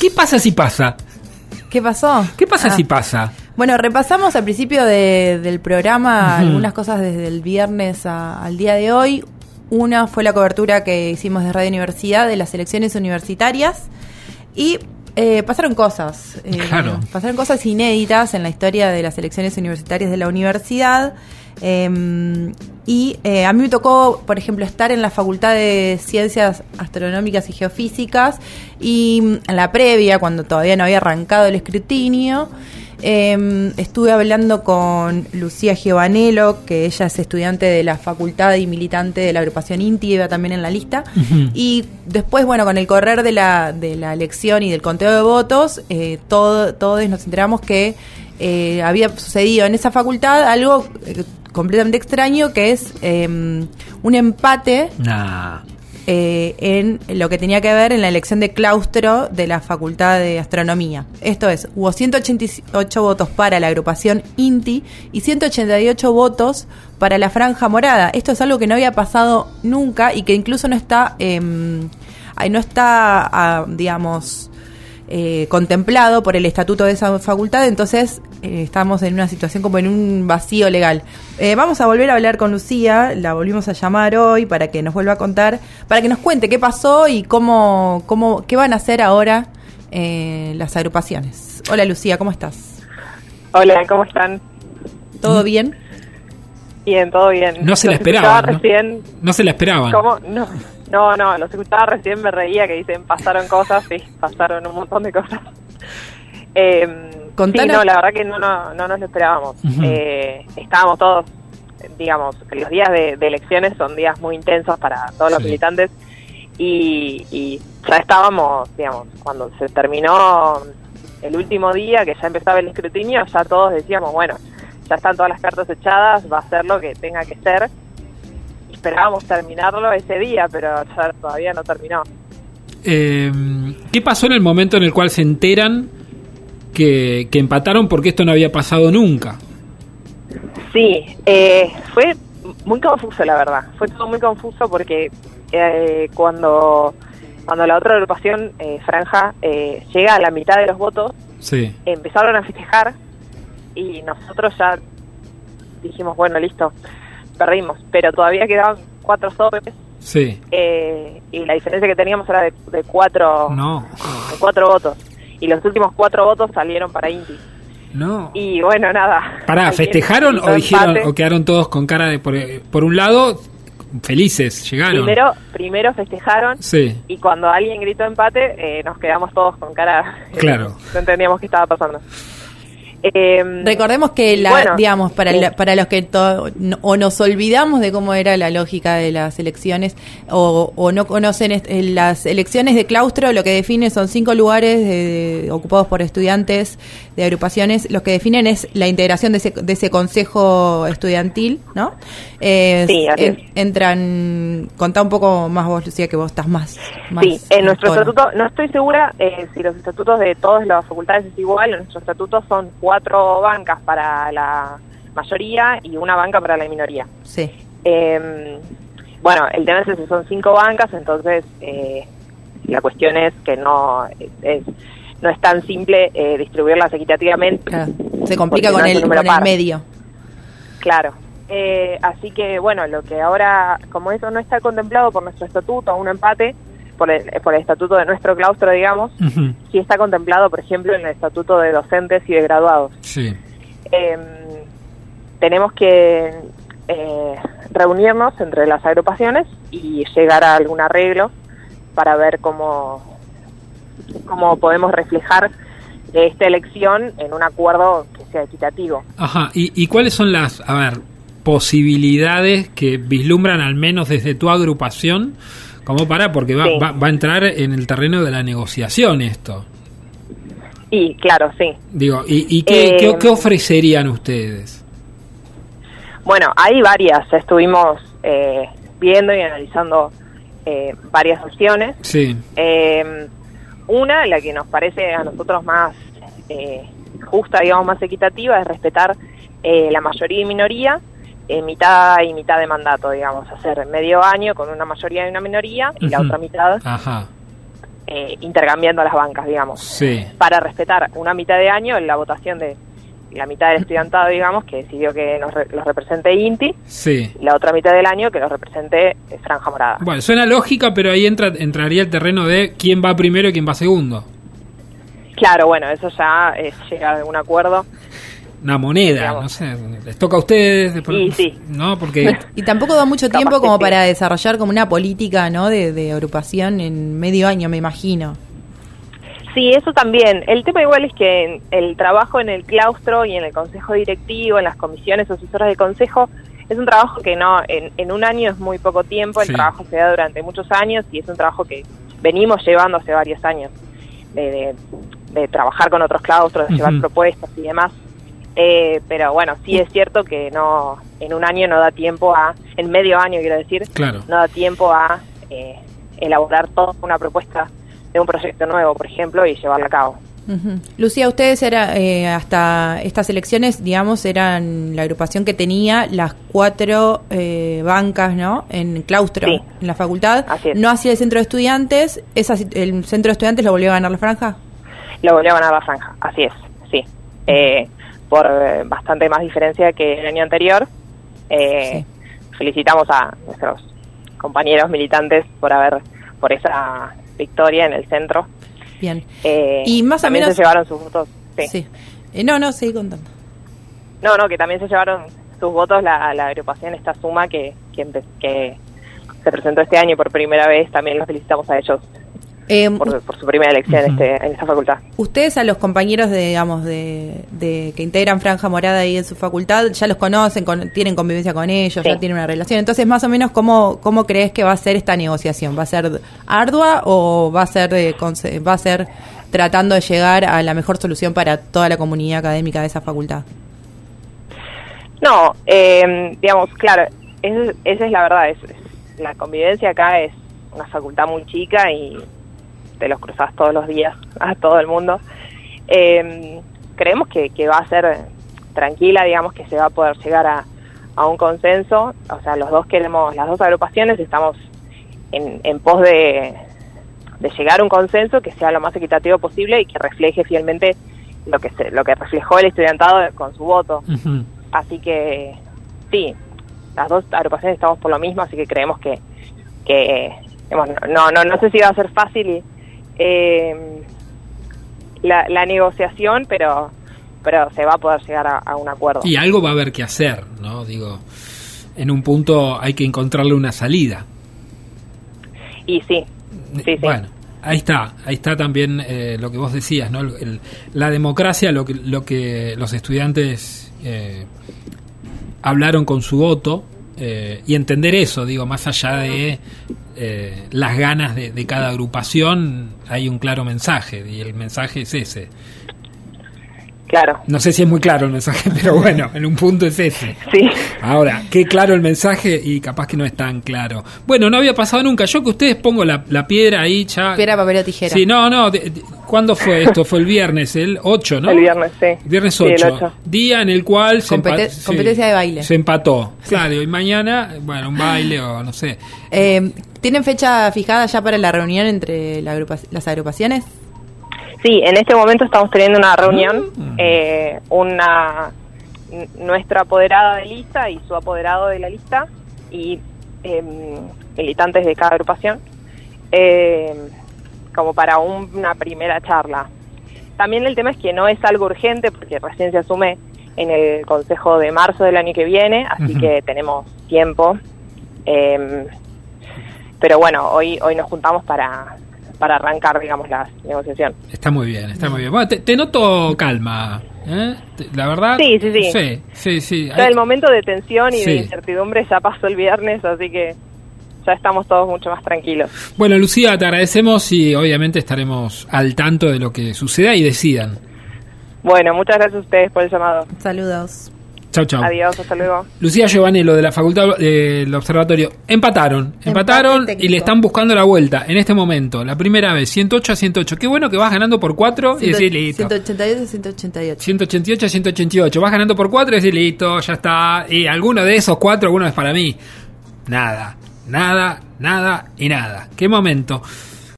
¿Qué pasa si pasa? ¿Qué pasó? ¿Qué pasa Ah. si pasa? Bueno, repasamos al principio de- del programa algunas cosas desde el viernes a- al día de hoy. Una fue la cobertura que hicimos de Radio Universidad de las elecciones universitarias y eh, pasaron cosas. eh, Claro. Pasaron cosas inéditas en la historia de las elecciones universitarias de la universidad. eh, y eh, a mí me tocó, por ejemplo, estar en la Facultad de Ciencias Astronómicas y Geofísicas y mm, en la previa, cuando todavía no había arrancado el escrutinio, eh, estuve hablando con Lucía Giovanello, que ella es estudiante de la facultad y militante de la agrupación INTI, iba también en la lista. Y después, bueno, con el correr de la, de la elección y del conteo de votos, eh, todo, todos nos enteramos que eh, había sucedido en esa facultad algo eh, completamente extraño, que es eh, un empate Nah. Eh, en lo que tenía que ver en la elección de claustro de la Facultad de Astronomía. Esto es, hubo 188 votos para la agrupación INTI y 188 votos para la Franja Morada. Esto es algo que no había pasado nunca y que incluso no está, eh, no está, ah, digamos, eh, contemplado por el estatuto de esa facultad, entonces eh, estamos en una situación como en un vacío legal. Eh, vamos a volver a hablar con Lucía, la volvimos a llamar hoy para que nos vuelva a contar, para que nos cuente qué pasó y cómo, cómo qué van a hacer ahora eh, las agrupaciones. Hola Lucía, ¿cómo estás? Hola, ¿cómo están? ¿Todo bien? Bien, todo bien. No se la esperaban. ¿no? recién. No se la esperaban. ¿Cómo? No, no, no, los escuchaba recién, me reía que dicen pasaron cosas, sí, pasaron un montón de cosas. Eh, sí, no, la verdad que no, no, no nos lo esperábamos. Eh, estábamos todos, digamos, los días de, de elecciones son días muy intensos para todos los militantes y, y ya estábamos, digamos, cuando se terminó el último día, que ya empezaba el escrutinio, ya todos decíamos, bueno, ya están todas las cartas echadas, va a ser lo que tenga que ser. Esperábamos terminarlo ese día, pero ya todavía no terminó. Eh, ¿Qué pasó en el momento en el cual se enteran que, que empataron porque esto no había pasado nunca? Sí, eh, fue muy confuso, la verdad. Fue todo muy confuso porque eh, cuando, cuando la otra agrupación, eh, Franja, eh, llega a la mitad de los votos, Sí. empezaron a festejar y nosotros ya dijimos, bueno, listo, perdimos. Pero todavía quedaban cuatro sobres Sí. eh, y la diferencia que teníamos era de, de cuatro, No. de cuatro votos. Y los últimos cuatro votos salieron para Inti. No. Y bueno, nada. Pará, ¿festejaron o dijeron empate. o quedaron todos con cara de por, por un lado felices, llegaron? Primero, primero festejaron Sí. y cuando alguien gritó empate, eh, nos quedamos todos con cara. Claro. no entendíamos qué estaba pasando. Eh, Recordemos que, la, bueno, digamos, para, sí. la- para los que to- no- o nos olvidamos de cómo era la lógica de las elecciones o, o no conocen eh, las elecciones de claustro, lo que define son cinco lugares de- ocupados por estudiantes de agrupaciones. Lo que definen es la integración de ese, de ese consejo estudiantil, ¿no? Eh, Sí, así en- es. entran, contá un poco más vos, Lucía, que vos estás más. más Sí, en nuestro tono. estatuto, no estoy segura eh, si los estatutos de todas las facultades es igual, en nuestro estatuto son cuatro bancas para la mayoría y una banca para la minoría. Sí. Eh, bueno, el tema es que son cinco bancas, entonces eh, la cuestión es que no es, no es tan simple eh, distribuirlas equitativamente. Claro, se complica con no el, con el medio. Claro. Eh, así que, bueno, lo que ahora, como eso no está contemplado por nuestro estatuto, un empate, por el, por el estatuto de nuestro claustro, digamos, Ujú. sí está contemplado, por ejemplo, en el estatuto de docentes y de graduados. Sí. Eh, tenemos que eh, reunirnos entre las agrupaciones y llegar a algún arreglo para ver cómo, cómo podemos reflejar esta elección en un acuerdo que sea equitativo. Ajá. ¿Y, y cuáles son las, a ver, posibilidades que vislumbran al menos desde tu agrupación como para, porque va, Sí. va, va a entrar en el terreno de la negociación esto? Y claro, sí. Digo, ¿y, y qué, Eh, qué- qué ofrecerían ustedes? Bueno, hay varias. Estuvimos eh, viendo y analizando eh, varias opciones. Sí. Eh, una, la que nos parece a nosotros más eh, justa, digamos, más equitativa, es respetar eh, la mayoría y minoría, eh, mitad y mitad de mandato, digamos, hacer medio año con una mayoría y una minoría y la otra mitad Ajá. eh, intercambiando las bancas, digamos, Sí. para respetar una mitad de año la votación de la mitad del estudiantado, digamos, que decidió que nos re- los represente INTI, Sí. y la otra mitad del año que los represente eh, Franja Morada. Bueno, suena lógica, pero ahí entra, entraría el terreno de quién va primero y quién va segundo. Claro, bueno, eso ya es llegar a un acuerdo. Una moneda, no sé. Les toca a ustedes. después- sí. ¿No? Porque. Y tampoco da mucho tiempo como para desarrollar como una política, ¿no? De, de agrupación en medio año, me imagino. Sí, eso también. El tema igual es que el trabajo en el claustro y en el consejo directivo, en las comisiones asesoras del consejo, es un trabajo que no, en, en un año es muy poco tiempo, el Sí. trabajo se da durante muchos años y es un trabajo que venimos llevando hace varios años, de, de- de trabajar con otros claustros, de llevar propuestas y demás. Eh, pero bueno, sí es cierto que no, en un año no da tiempo a, en medio año quiero decir, Claro. no da tiempo a eh, elaborar toda una propuesta de un proyecto nuevo, por ejemplo, y llevarla a cabo. Lucía, ustedes era eh, hasta estas elecciones, digamos, eran la agrupación que tenía las cuatro eh, bancas, ¿no? En claustro, Sí. en la facultad. No hacía el centro de estudiantes. Esa, ¿El centro de estudiantes lo volvió a ganar la franja? Lo volvió a ganar la franja, así es, sí. Eh, por eh, bastante más diferencia que el año anterior. Eh, Felicitamos a nuestros compañeros militantes por haber, por esa victoria en el centro. Bien. Eh, Y más o menos- se llevaron sus votos. Sí. Sí. Eh, no, no, seguí contando. No, no, que también se llevaron sus votos la, la agrupación esta suma que, que, que se presentó este año por primera vez. También los felicitamos a ellos Eh, por, por su primera elección Ujú. este, en esta facultad. Ustedes a los compañeros de, digamos, de, de que integran Franja Morada ahí en su facultad, ya los conocen, con- tienen convivencia con ellos, Sí. ya tienen una relación. Entonces, más o menos, ¿cómo, ¿cómo crees que va a ser esta negociación? ¿Va a ser ardua o va a ser, de conse- va a ser tratando de llegar a la mejor solución para toda la comunidad académica de esa facultad? No, eh, digamos, claro, esa es, esa es la verdad. Es, es- la convivencia acá es una facultad muy chica y te los cruzas todos los días a todo el mundo. Eh, creemos que, que va a ser tranquila, digamos, que se va a poder llegar a, a un consenso. O sea, los dos queremos, las dos agrupaciones estamos en, en pos de, de llegar a un consenso que sea lo más equitativo posible y que refleje fielmente lo que se, lo que reflejó el estudiantado con su voto. Así que sí, las dos agrupaciones estamos por lo mismo, así que creemos que, que digamos, no, no, no sé si va a ser fácil eh, la, la negociación, pero pero se va a poder llegar a, a un acuerdo. Y algo va a haber que hacer, ¿no? Digo, en un punto hay que encontrarle una salida. Y sí, sí, sí. Bueno, ahí está, ahí está también eh, lo que vos decías, ¿no? El- la democracia, lo que, lo que los estudiantes eh, hablaron con su voto eh, y entender eso, digo, más allá de eh, las ganas de, de cada agrupación, hay un claro mensaje y el mensaje es ese. claro, No sé si es muy claro el mensaje, pero bueno, en un punto es ese. sí. Ahora, qué claro el mensaje y capaz que no es tan claro. Bueno, no había pasado nunca. Yo que ustedes pongo la, la piedra ahí ya. Piedra, papel o tijera. Sí, no, no. de- de- ¿Cuándo fue esto? Fue el viernes, el 8, ¿no? El viernes, sí. Viernes Sí, el 8. ocho. Día en el cual se Compete- competencia de baile. Se empató. Claro, y mañana, bueno, un baile o no sé. Eh, ¿Tienen fecha fijada ya para la reunión entre la agrupa- las agrupaciones? Sí, en este momento estamos teniendo una reunión, Mm. eh, una nuestra apoderada de lista y su apoderado de la lista y em, militantes de cada agrupación, em, como para un- una primera charla. También el tema es que no es algo urgente porque recién se asume en el Consejo de marzo del año que viene, así que tenemos tiempo. Em, pero bueno, hoy hoy nos juntamos para para arrancar, digamos, la negociación. Está muy bien, está muy bien. Bueno, te, te noto calma. ¿eh? Te- La verdad. Sí, sí, sí. Sí, sí. sí. El momento de tensión y Sí. de incertidumbre ya pasó el viernes, así que ya estamos todos mucho más tranquilos. Bueno, Lucía, te agradecemos y obviamente estaremos al tanto de lo que suceda y decidan. Bueno, muchas gracias a ustedes por el llamado. Saludos. Chau, chau. Adiós, hasta luego. Lucía Giovanello de la Facultad del Observatorio empataron, empataron y le están buscando la vuelta en este momento, la primera vez, 108 a 108. Qué bueno que vas ganando por 4 y decís listo. 188 188. 188 a 188, vas ganando por 4 y decís listo, ya está. Y alguno de esos 4, alguno es para mí. Nada, nada, nada y nada. Qué momento.